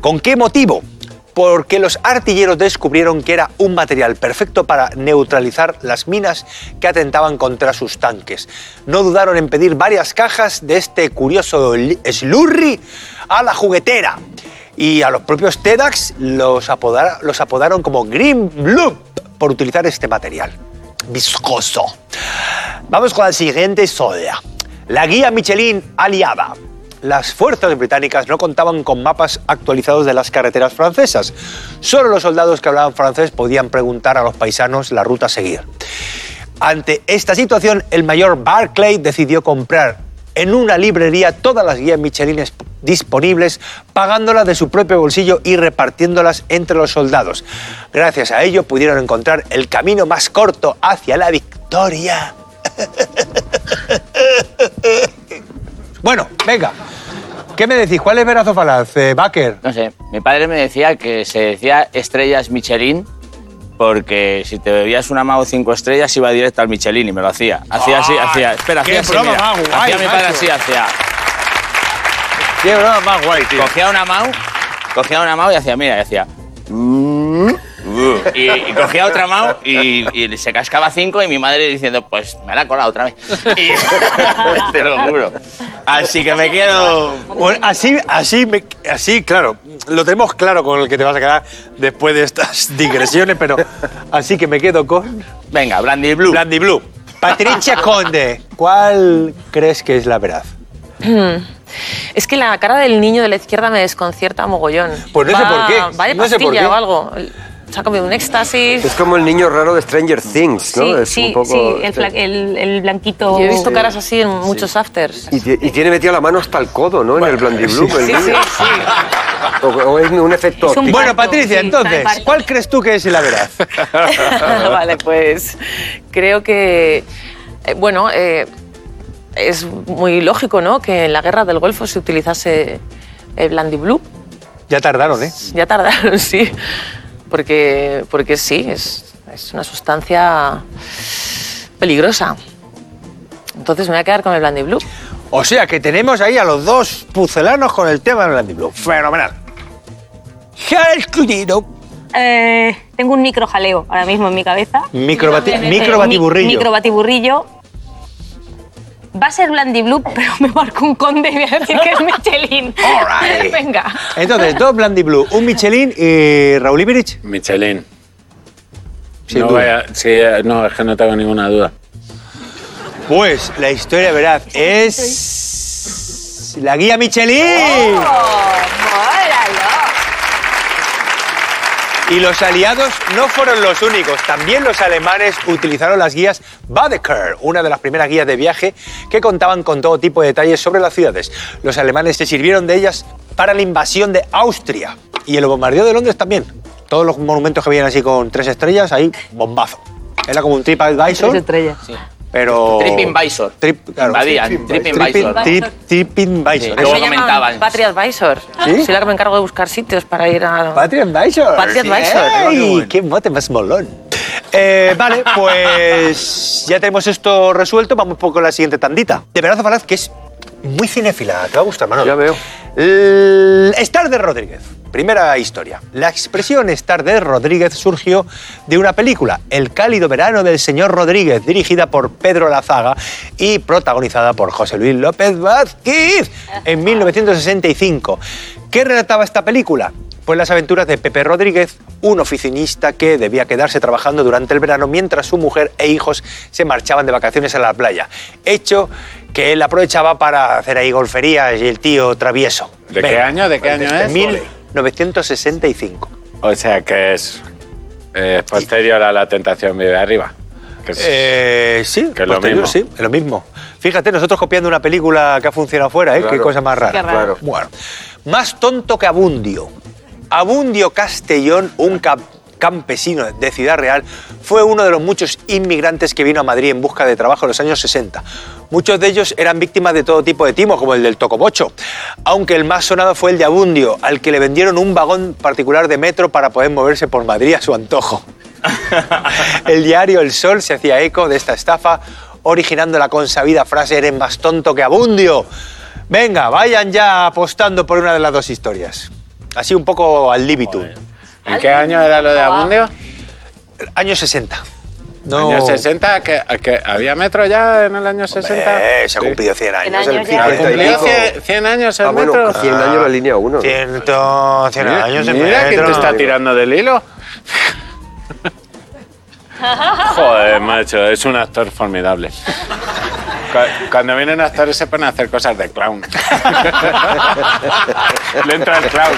¿Con qué motivo? Porque los artilleros descubrieron que era un material perfecto para neutralizar las minas que atentaban contra sus tanques. No dudaron en pedir varias cajas de este curioso slurry a la juguetera. Y a los propios TEDx los, apodaron como Green Blue por utilizar este material. viscoso. Vamos con la siguiente historia. La guía Michelin aliada. Las fuerzas británicas no contaban con mapas actualizados de las carreteras francesas. Solo los soldados que hablaban francés podían preguntar a los paisanos la ruta a seguir. Ante esta situación, el mayor Barclay decidió comprar en una librería todas las guías Michelin es- disponibles, pagándolas de su propio bolsillo y repartiéndolas entre los soldados. Gracias a ello pudieron encontrar el camino más corto hacia la victoria. Bueno, venga. ¿Qué me decís? ¿Cuál es verazo falaz, eh, Baker? No sé, mi padre me decía que se decía estrellas Michelin porque si te bebías una Mau cinco estrellas iba directo al Michelin y me lo hacía. Hacía así, ¡Ay! hacía. Espera, hacía así. broma mira. más guay, hacía mi padre macho. así, hacía. Qué broma más guay, tío. Cogía una Mau, cogía una Mau y hacía, mira, y hacía. "Mm, uh", Y, y cogía otra Mau y, y se cascaba cinco y mi madre diciendo, pues me la ha colado otra vez. Y te lo juro. Así que me quedo. Bueno, así, así, me- así, claro, lo tenemos claro con el que te vas a quedar después de estas digresiones, pero así que me quedo con Venga, Brandy Blue. Blandy Blue. Patricia Conde, ¿cuál crees que es la veraz? Es que la cara del niño de la izquierda me desconcierta mogollón. Pues no sé Va- por qué, Va de no sé por pastilla qué. o algo. Se ha comido un éxtasis. Es como el niño raro de Stranger Things, ¿no? Sí, es sí, un poco... sí, el, fla- el- el blanquito. Yo he visto caras así en muchos afters. Y, y tiene metida la mano hasta el codo, ¿no? en el Blandy Blue. el Sí, sí, sí. O, o es un efecto Es un. Bueno, Patricia, sí, entonces. ¿cuál crees tú que es la veraz? vale, pues creo que, eh, bueno, eh, es muy lógico, ¿no? Que en la guerra del Golfo se utilizase el Blandy Blue. Ya tardaron, ¿eh? Ya tardaron, sí. Porque, porque sí, es, es una sustancia peligrosa. Entonces me voy a quedar con el Blandy Blue. O sea que tenemos ahí a los dos pucelanos con el tema del Blandy Blue. Fenomenal. Eh, tengo un micro jaleo ahora mismo en mi cabeza. Microbati- microbatiburrillo. mi- Microbatiburrillo. Va a ser Blandy Blue, pero me marco un conde y voy a decir que es Michelin. All right. Venga. Entonces, dos Blandy Blue, un Michelin y Raúl Iberich. Michelin. Sin no, duda. vaya- sí, eh, no, es que no tengo ninguna duda. Pues la historia veraz es. La guía Michelin. Y los aliados no fueron los únicos. También los alemanes utilizaron las guías Badeker, una de las primeras guías de viaje que contaban con todo tipo de detalles sobre las ciudades. Los alemanes se sirvieron de ellas para la invasión de Austria y el bombardeo de Londres también. Todos los monumentos que veían así con tres estrellas, ahí bombazo. Era como un TripAdvisor, estrellas. Pero... TripInVisor. Trip, claro, Invadían, sí, TripInVisor. Trip- TripInvisor. Sí. Eso. Luego comentaban. Patria Advisor. ¿Sí? Soy la que me encargo de buscar sitios para ir a... Patria Advisor. Patria Advisor. ¡Ey! ¡Qué mote más molón! Eh, vale, pues ya tenemos esto resuelto. Vamos un poco con la siguiente tandita. De verdad, Falaz, que es muy cinéfila. Te va a gustar, Manolo. Ya veo. El Star de Rodríguez. Primera historia. La expresión Star de Rodríguez surgió de una película, El cálido verano del señor Rodríguez, dirigida por Pedro Lazaga y protagonizada por José Luis López Vázquez en 1965. ¿Qué relataba esta película? Pues las aventuras de Pepe Rodríguez, un oficinista que debía quedarse trabajando durante el verano mientras su mujer e hijos se marchaban de vacaciones a la playa. Hecho que él aprovechaba para hacer ahí golferías y el tío travieso. ¿De qué año? ¿De qué año es? 1965. O sea que es eh, posterior a la tentación vive arriba. Que es- Eh, sí, Que es lo posterior, mismo. sí, es lo mismo. Fíjate, nosotros copiando una película que ha funcionado fuera, ¿eh? Qué cosa más rara. Claro. Bueno, más tonto que Abundio. Abundio Castellón, un cap- campesino de Ciudad Real, fue uno de los muchos inmigrantes que vino a Madrid en busca de trabajo en los años 60. Muchos de ellos eran víctimas de todo tipo de timos, como el del Tocobocho, aunque el más sonado fue el de Abundio, al que le vendieron un vagón particular de metro para poder moverse por Madrid a su antojo. El diario El Sol se hacía eco de esta estafa, originando la consabida frase eres más tonto que Abundio. Venga, vayan ya apostando por una de las dos historias. Así un poco al libitum. ¿En qué año era lo de Abundio? Años 60. No. ¿Años 60? ¿Que, que ¿Había metro ya en el año 60? Eh, se ha cumplido 100 años. años el ya. ¿Ha 50 y cumplido pico. 100, 100 años el Ah, bueno, metro? 100 años la línea 1. Ciento, 100 Mira, años el mira quién te metro. está tirando del hilo. Joder, macho, es un actor formidable. Cu- Cuando vienen actores se ponen a hacer cosas de clown. Le entra el clown.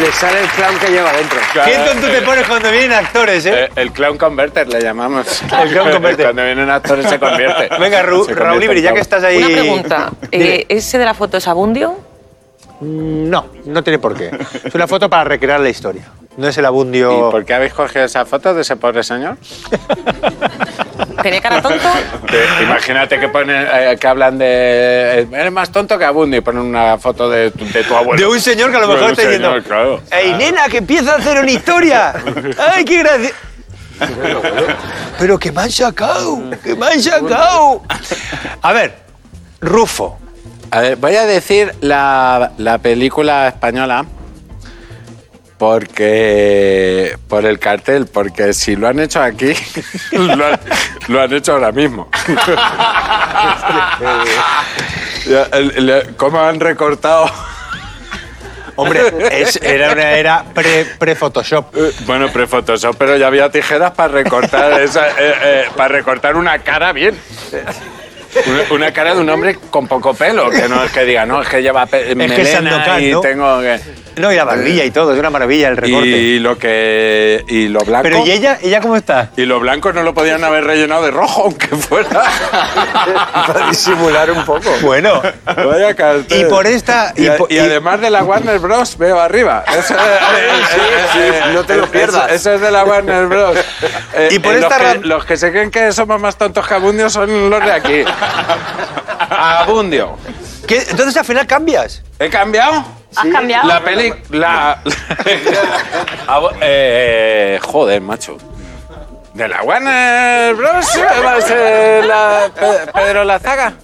Le sale el clown que lleva dentro. Qué tonto te pones cuando vienen actores, ¿eh? Eh, El clown converter le llamamos. El clown converter. Cuando vienen actores se convierte. Venga, Ru- Se Raúl convierte Ibri, ya que estás ahí... Una pregunta. Eh, ¿Ese de la foto es Abundio? No, no tiene por qué. Es una foto para recrear la historia. No es el abundio... ¿Y por qué habéis cogido esa foto de ese pobre señor? ¿Tenía cara tonto? Que imagínate que ponen, eh, que hablan de. eh, Eres más tonto que Abundi y ponen una foto de tu, de tu abuelo. De un señor que a lo mejor está diciendo... claro. ¡Ey, nena, que empieza a hacer una historia! ¡Ay, qué gracia! Pero que me han sacado, que me han sacado. A ver, Rufo. A ver, voy a decir la, la película española porque por el cartel, porque si lo han hecho aquí, lo han, lo han hecho ahora mismo. ¿Cómo han recortado? Hombre, es- era una era pre- pre-Photoshop. Eh, Bueno, pre-Photoshop, pero ya había tijeras para recortar esa, eh, eh, para recortar una cara bien. Una, una cara de un hombre con poco pelo, que no es que diga, no, es que lleva pe- melena Sandokan, y ¿no? tengo que... No, y la barbilla y todo, es una maravilla el recorte. Y lo que y lo blanco Pero ¿y ella, ella cómo está? y lo blanco no lo podían haber rellenado de rojo aunque fuera. Para disimular un poco. Bueno, Vaya cartel. Y por esta- y, y a- po- y y- además de la Warner Bros veo arriba. Eso, sí, no te lo pierdas. Eso, es de la Warner Bros. Eh, Y por eh, esta los, que, los que se creen que somos más tontos que Abundio son los de aquí. Abundio. ¿qué? entonces al final cambias. ¿He cambiado? ¿Has cambiado? La peli. La. Abo- eh, joder, macho. ¿De la Warner Bros? ¿Va a ser la Pe- Pedro Lazaga?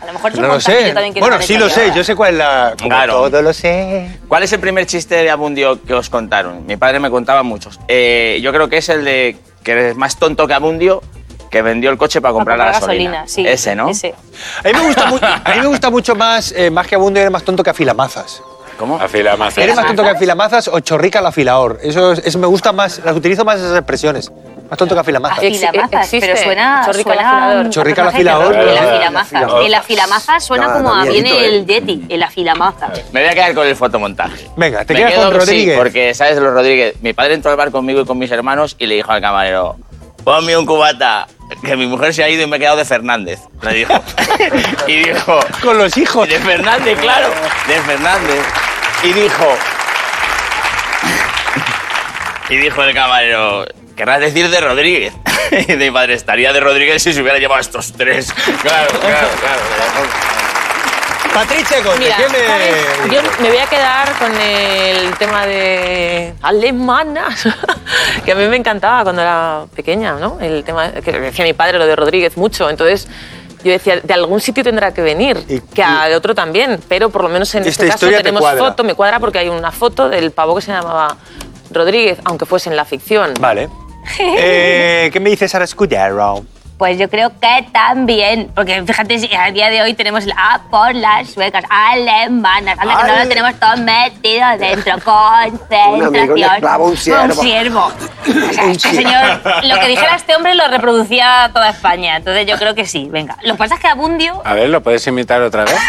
A lo mejor No lo sé. yo Bueno, sí lo sé, yo sé cuál es la... Como Claro. todo lo sé. ¿Cuál es el primer chiste de Abundio que os contaron? Mi padre me contaba muchos. Eh, yo creo que es el de que es más tonto que Abundio, que vendió el coche para comprar la gasolina. sí. Ese, ¿no? Ese. A mí me gusta, mu- a mí me gusta mucho más, eh, más que Abundio, eres más tonto que Afilamazas. ¿Cómo? Afila más. Eres más tonto que Afilamazas o Chorrica la Afilaor. Eso, es- eso me gusta más, las utilizo más esas expresiones. Más tonto que Afilamazas. Afilamazas, pero suena... Chorrica el suena afilador. Chorrica el personaje afilador, El afilamaza. afilador. El afilamaza suena Nada, como a viene ¿eh? el Yeti, el afilamaza. Me voy a quedar con el fotomontaje. Venga, te Me quedas quedo, con sí, Rodríguez. porque, ¿sabes? Los Rodríguez. Mi padre entró al bar conmigo y con mis hermanos y le dijo al camarero, ponme un cubata, que mi mujer se ha ido y me he quedado de Fernández. Le dijo. y dijo, Con los hijos. de Fernández, claro, de Fernández. Y dijo... y dijo el camarero, querrás decir de Rodríguez. y de mi padre, estaría de Rodríguez si se hubiera llevado a estos tres. Claro, claro, claro. Patricia Conde, Mira, ¿qué me...? yo me voy a quedar con el tema de alemanas, que a mí me encantaba cuando era pequeña, ¿no? El tema que decía mi padre, lo de Rodríguez, mucho. Entonces yo decía, de algún sitio tendrá que venir, Y- que al otro también, pero por lo menos en este caso te tenemos cuadra. foto, me cuadra porque hay una foto del pavo que se llamaba Rodríguez, aunque fuese en la ficción. Vale. Eh, ¿Qué me dices Sara Scudero? Pues yo creo que también, porque fíjate, si a día de hoy tenemos el A por las suecas, alemanas, anda que no lo tenemos todo metido dentro, Un amigo le concentración. un ciervo. Un ciervo. O sea, este señor, lo que dijera este hombre lo reproducía toda España, entonces yo creo que sí, venga. Lo que pasa es que Abundio, A ver, ¿lo puedes imitar otra vez?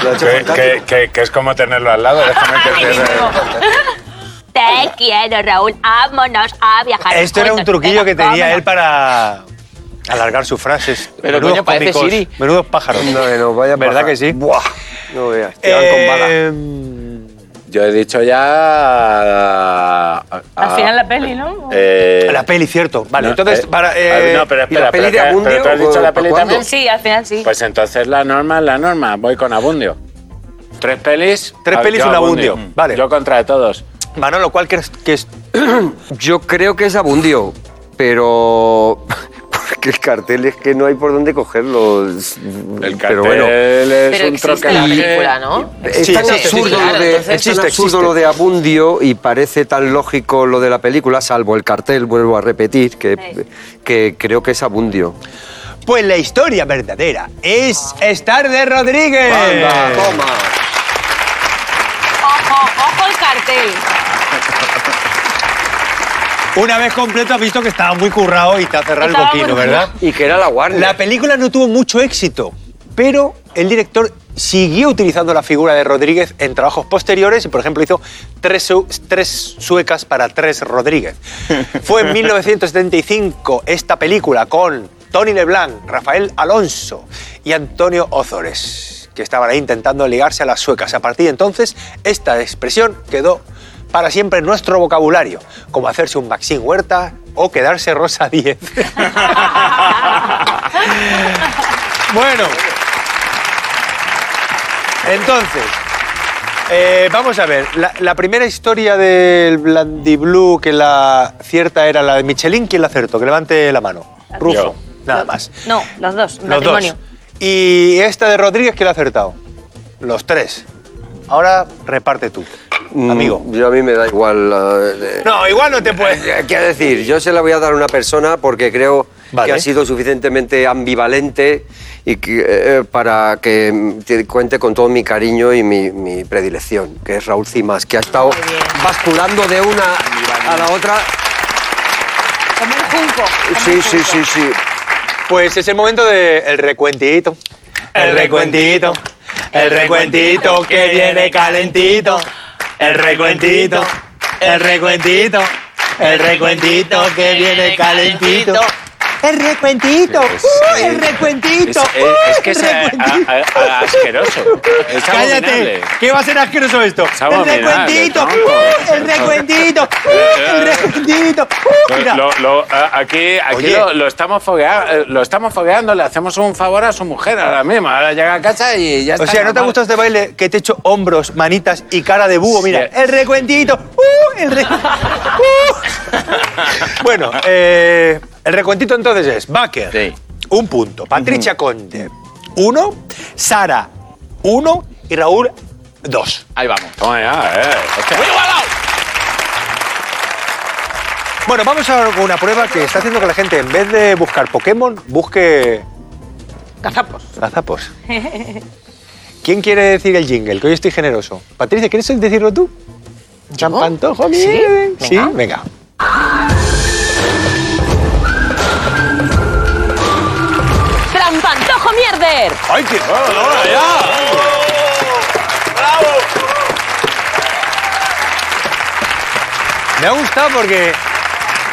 Que, fantástico. que- que- que es como tenerlo al lado. Déjame que te... te quiero Raúl, vámonos a viajar. Esto era un truquillo que tenía vámonos. él para alargar sus frases. Pero, Menudos coño, parece cómicos, Siri. Menudos pájaros. No, no, vaya ¿Verdad que sí? Buah. No veas. te van con bala. Eh, Yo he dicho ya... a- a- Al final la peli, ¿no? eh, la peli, cierto. Vale, no, entonces, eh, para... eh, no, pero ¿y espera, la peli de Abundio pero tú has dicho la peli cuándo? también. Sí, al final sí. Pues entonces la norma es la norma. Voy con Abundio. Tres pelis. Tres a- pelis, un Abundio. Vale. Yo contra todos. Manolo, ¿cuál crees que es? Yo creo que es Abundio, pero... Porque el cartel es que no hay por dónde cogerlo. El Pero cartel bueno. es Pero un existe la película, ¿no? Es Sí, tan absurdo, existe. lo, Claro, de, entonces- es tan Existe, absurdo existe. lo de Abundio y parece tan lógico lo de la película, salvo el cartel, vuelvo a repetir, que, que creo que es Abundio. Pues la historia verdadera es Star de Rodríguez. Anda, toma. Ojo, ojo el cartel. Una vez completo has visto que estaba muy currado y te ha cerrado el boquino, ¿verdad? Y que era la Warner. La película no tuvo mucho éxito, pero el director siguió utilizando la figura de Rodríguez en trabajos posteriores y, por ejemplo, hizo tres, tres suecas para tres Rodríguez. Fue en 1975 esta película con Tony LeBlanc, Rafael Alonso y Antonio Ozores, que estaban ahí intentando ligarse a las suecas. A partir de entonces, esta expresión quedó para siempre en nuestro vocabulario, como hacerse un Maxine Huerta o quedarse Rosa 10. Bueno, entonces, eh, vamos a ver. La, la primera historia del Blandy Blue que la cierta era la de Michelin, ¿quién la acertó? Que levante la mano. Rufo, Yo. nada más. No, los dos, Los matrimonio. dos. Y esta de Rodríguez, ¿quién la ha acertado? Los tres. Ahora reparte tú, Mm, amigo. Yo a mí me da igual. eh, No, igual no te puedes. eh, ¿Qué decir? Yo se la voy a dar a una persona porque creo Vale. que ha sido suficientemente ambivalente y que, eh, para que te cuente con todo mi cariño y mi, mi predilección, que es Raúl Cimas, que ha estado basculando de una a la otra. Como un junco. como Sí, un sí, junco. sí, sí. Pues es el momento del recuentito. El recuentito. El recuentito que viene calentito. El recuentito. El recuentito. El recuentito que viene calentito. El recuentito. Es- ¡Uh, el recuentito. Es, es- es que es ¡Uh, el a- recuentito! asqueroso. Cállate. ¿Qué va a ser asqueroso esto? Es El recuentito. ¡Uh, el recuentito. ¡Uh, el recuentito. Lo- aquí aquí lo, lo estamos foguea- eh, lo estamos fogueando, le hacemos un favor a su mujer ahora mismo. Ahora llega a casa y ya O está. sea, ¿no te gusta este baile que te echo hombros, manitas y cara de búho? Mira, el recuentito. El re- ¡Uh! bueno, eh, el recuentito entonces es Baker, Sí. un punto. Patricia Conde, uno. Sara, uno. Y Raúl, dos. Ahí vamos. Toma ya, eh. Bueno, vamos a con una prueba que está haciendo que la gente, en vez de buscar Pokémon, busque Gazapos. gazapos. ¿Quién quiere decir el jingle? Que hoy estoy generoso. Patricia, ¿quieres decirlo tú? Champantojo, ¿Sí? Sí, Venga. venga. ¡Trampantojo mierder! ¡Ay, qué! Me ha gustado porque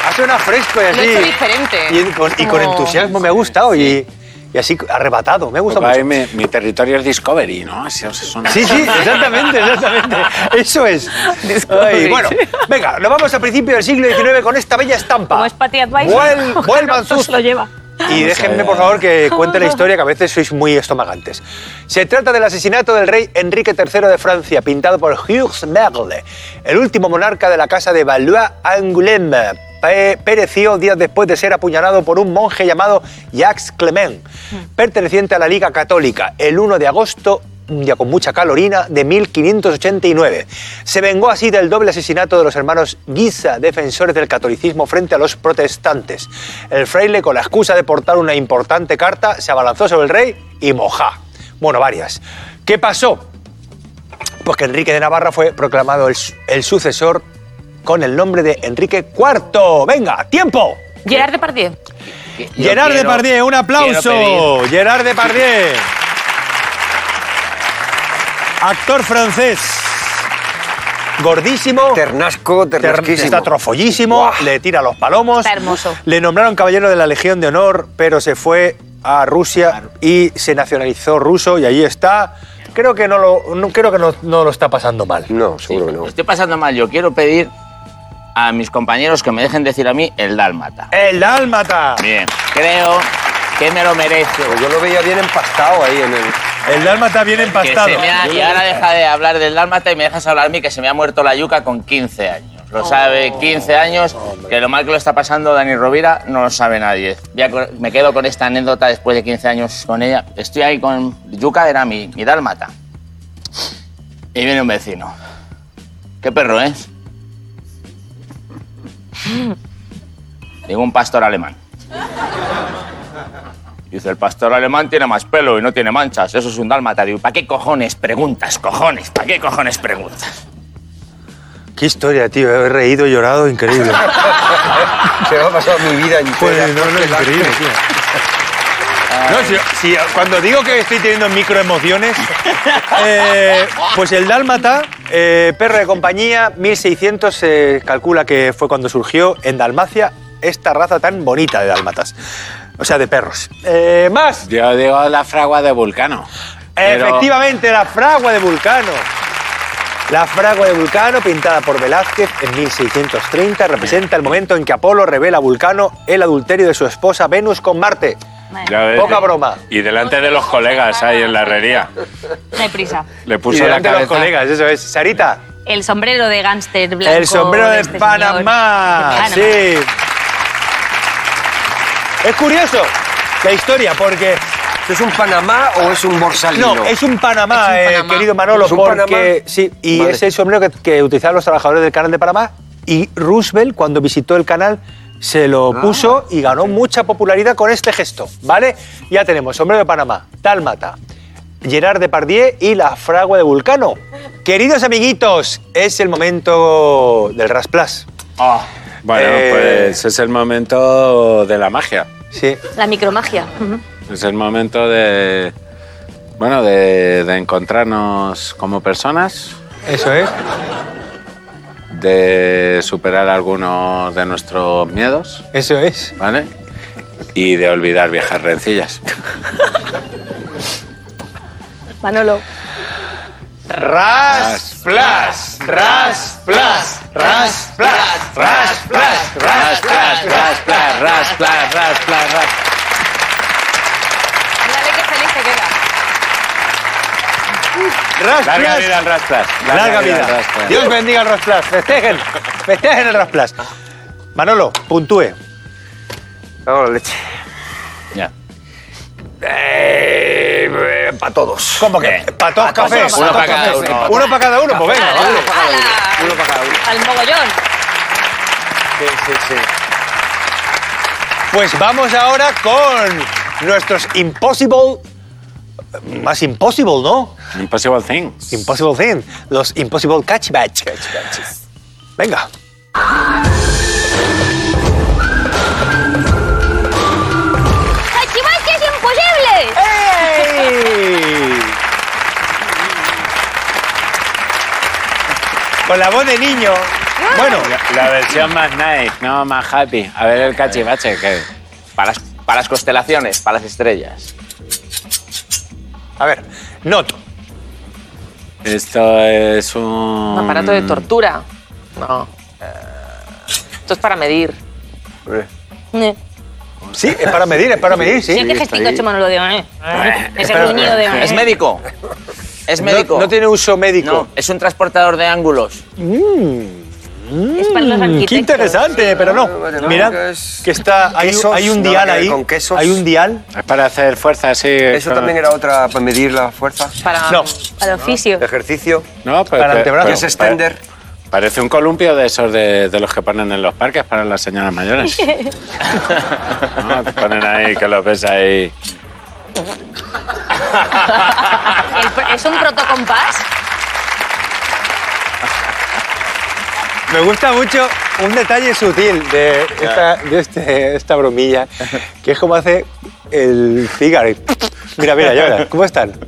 ha sonado fresco y Lo así. he hecho diferente. Y, con, y con entusiasmo me ha gustado y, y así arrebatado. Me ha gustado mucho. mi, mi territorio es Discovery, ¿no? Así suena. Sí, sí, exactamente, exactamente. Eso es. Discovery. Ay, bueno, venga, nos vamos al principio del siglo XIX con esta bella estampa. Como es Patty Advisor. Vuel- vuelvan sus se lo lleva. Y déjenme, por favor, que cuente la historia, que a veces sois muy estomagantes. Se trata del asesinato del rey Enrique III de Francia, pintado por Hughes Merle, el último monarca de la casa de Valois-Angoulême. Pe- Pereció días después de ser apuñalado por un monje llamado Jacques Clement, perteneciente a la Liga Católica, el 1 de agosto un día con mucha calorina, de 1589. Se vengó así del doble asesinato de los hermanos Guisa, defensores del catolicismo frente a los protestantes. El fraile, con la excusa de portar una importante carta, se abalanzó sobre el rey y mojá. Bueno, varias. ¿Qué pasó? Pues que Enrique de Navarra fue proclamado el, el sucesor con el nombre de Enrique IV. ¡Venga, tiempo! Gerard Depardieu. Yo Gerard quiero- Depardieu, un aplauso. Gerard Depardieu. Actor francés. Gordísimo. Ternasco, ter- ternasquísimo. Está trofollísimo, le tira los palomos. Está hermoso. Le nombraron caballero de la Legión de Honor, pero se fue a Rusia y se nacionalizó ruso y allí está. Creo que no lo, no- creo que no, no lo está pasando mal. No, seguro que no. Estoy pasando mal. Yo quiero pedir a mis compañeros que me dejen decir a mí el dálmata. El dálmata. Bien, creo que me lo merezco. Pues yo lo veía bien empastado ahí en el. El dálmata bien Que empastado. se me ha- y ahora deja de hablar del dálmata y me dejas hablar a mí que se me ha muerto la yuca con 15 años. Lo sabe 15 años, que lo mal que lo está pasando Dani Rovira no lo sabe nadie. Ya co- me quedo con esta anécdota después de 15 años con ella. Estoy ahí con yuca, era mi, mi dálmata. Y viene un vecino. ¿Qué perro es? Digo, un pastor alemán. Dice, el pastor alemán tiene más pelo y no tiene manchas. Eso es un dálmata. Digo, ¿para qué cojones preguntas, cojones? ¿Para qué cojones preguntas? Qué historia, tío. He reído, llorado, increíble. Se me ha pasado mi vida entera. Pues no, no, increíble, tío. No, si, si- cuando digo que estoy teniendo microemociones, eh, pues el dálmata, eh, perro de compañía, 1600 se calcula que fue cuando surgió en Dalmacia esta raza tan bonita de dálmatas. O sea, de perros. Eh, más. Yo digo la fragua de Vulcano. Pero- Efectivamente, la fragua de Vulcano. La fragua de Vulcano, pintada por Velázquez en 1630, representa el momento en que Apolo revela a Vulcano el adulterio de su esposa Venus con Marte. Poca broma. Y delante de los colegas ahí en la herrería. No hay prisa. Le Y puso la delante de los cabeza. colegas, eso es. Sarita, El sombrero de gánster blanco. el sombrero de, este Panamá. señor. Sí. Es curioso la historia porque ¿Esto es un Panamá o es un borsalino? No, es un Panamá, Es un eh, querido Manolo, ¿Es un porque Panamá? sí, y Vale. es el sombrero que, que utilizaban los trabajadores del canal de Panamá. Y Roosevelt, cuando visitó el canal, se lo Ah, puso y ganó mucha popularidad con este gesto, ¿vale? Ya tenemos sombrero de Panamá, Dálmata, Gerard Depardieu y la fragua de Vulcano. Queridos amiguitos, es el momento del Rasplas. Bueno, Eh. pues es el momento de la magia. Sí, La micromagia. Es el momento de. Bueno, de, de encontrarnos como personas, eso es. de superar algunos de nuestros miedos, Eso es. ¿vale? Y de olvidar viejas rencillas. Manolo. Rasplas, Rasplas, Rasplas, Rasplas, Ras, plas, ras, plas, ras, plas, ras, plas, ras. Mírale qué feliz te queda. Larga Rasplas. vida al Rasplas. Larga al vida. Rasplas. Dios bendiga el Rasplas. Festejen. Festejen el Rasplas. Manolo, puntúe. Cago la leche. Ya. Para todos. ¿Cómo que? Para todos cafés. Uno para cada uno. Uno para cada uno, pues venga. Uno para cada uno. Al mogollón. Sí, sí, sí. Pues vamos ahora con nuestros Impossible. Más Impossible, ¿no? Impossible Things. Impossible Thing. Los Impossible Catch Batch. Venga. Con la voz de niño. Bueno, La, la versión más nice, no más happy. A ver el cachivache que. Para las, para las constelaciones, para las estrellas. a ver, not. Esto es un. Un aparato de tortura. No. Eh, Esto es para medir. Eh. Sí, es para medir, es para medir, sí. Mira qué gestico hecho Manolo de eh. Ese gruñido de Es médico. Es médico. No, no tiene uso médico. No, es un transportador de ángulos. Es para los Mm, arquitectos. Qué interesante, pero no. Bueno, no, Mira, que es- que está. Hay, un- quesos, hay un dial que ahí. con quesos. Hay un dial. Es para hacer fuerza así. Eso con- también era otra para medir la fuerza. Para, No. Al oficio. Ejercicio. No, pero, Para antebrazo. pero- Es extender. Parece un columpio de esos de, de los que ponen en los parques para las señoras mayores. No, te ponen ahí, que lo ves ahí. ¿Es un protocompás? Me gusta mucho un detalle sutil de esta, de este- esta bromilla, que es como hace el cigarro. Mira, mira, ya verás. ¿Cómo están?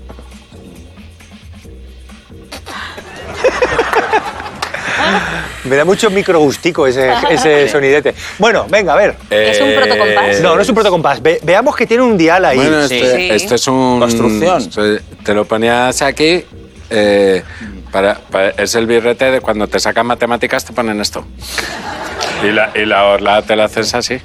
Me da mucho microgustico ese, ese sonidete. Bueno, venga, a ver. ¿Es un protocompás? No, no es un protocompás. Ve- veamos que tiene un dial ahí. Bueno, este, Sí. esto es un... Construcción. esto- Te lo ponías aquí... eh, para, para- es el birrete de cuando te sacan matemáticas te ponen esto. Y la, y la orla te la haces así.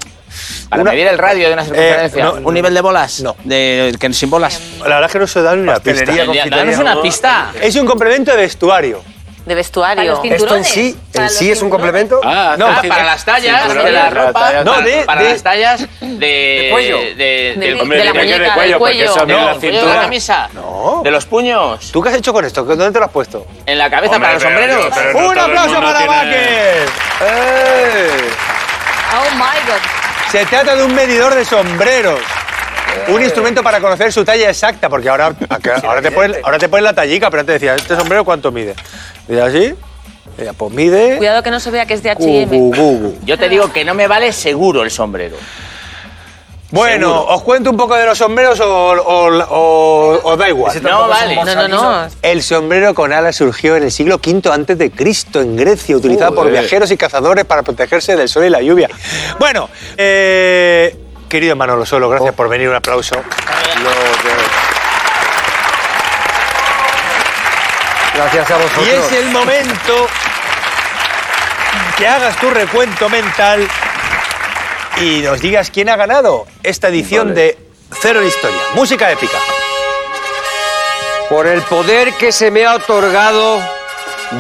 Para Una- medir el radio de una circunferencia. no, un nivel de bolas. no. De, que sin bolas. La verdad es que no se da ni una pista. Danos una pista. Es un complemento de vestuario. De Para vestuario. los ¿Esto en sí, en sí es un complemento? Ah, No, para las tallas de la ropa. No, de- para de- las tallas de. cuello. De, de- De- Hombre, de la muñeca, de cuello, porque eso No, la el cuello de cintura. la camisa. No. De los puños. ¿Tú qué has hecho con esto? ¿Dónde te lo has puesto? En la cabeza Hombre, para los pero- sombreros. pero no ¡Un aplauso para tiene- Baker! ¡Eh! Oh my god. Se trata de un medidor de sombreros. Un instrumento para conocer su talla exacta, porque ahora, ahora, te, pones, ahora te pones la tallica, pero antes decía, ¿este sombrero cuánto mide? Mira así, pues mide... Cuidado que no se vea que es de H&M. Yo te digo que no me vale seguro el sombrero. Bueno, Seguro. ¿os cuento un poco de los sombreros o, o- o- o da igual? No vale. No, no, no. El sombrero con alas surgió en el siglo V antes de Cristo en Grecia, utilizado por viajeros y cazadores para protegerse del sol y la lluvia. Bueno, eh, querido Manolo Solo, gracias por venir, un aplauso. Gracias a vosotros. Y es el momento que hagas tu recuento mental y nos digas quién ha ganado esta edición Vale. de Cero en Historia. Música épica. Por el poder que se me ha otorgado,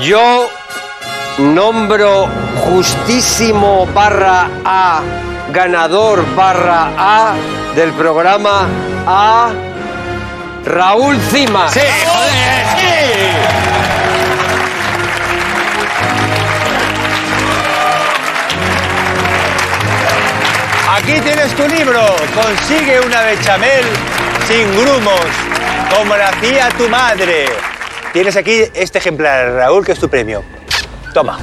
yo nombro justísimo barra A, ganador barra A del programa A, Raúl Cimas. ¡Sí, joder, sí! Aquí tienes tu libro. Consigue una bechamel sin grumos, como la hacía tu madre. Tienes aquí este ejemplar, Raúl, que es tu premio. Toma.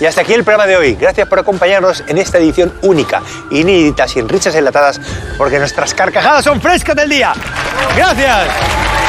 Y hasta aquí el programa de hoy. Gracias por acompañarnos en esta edición única, inédita, sin risas enlatadas, porque nuestras carcajadas son frescas del día. Gracias.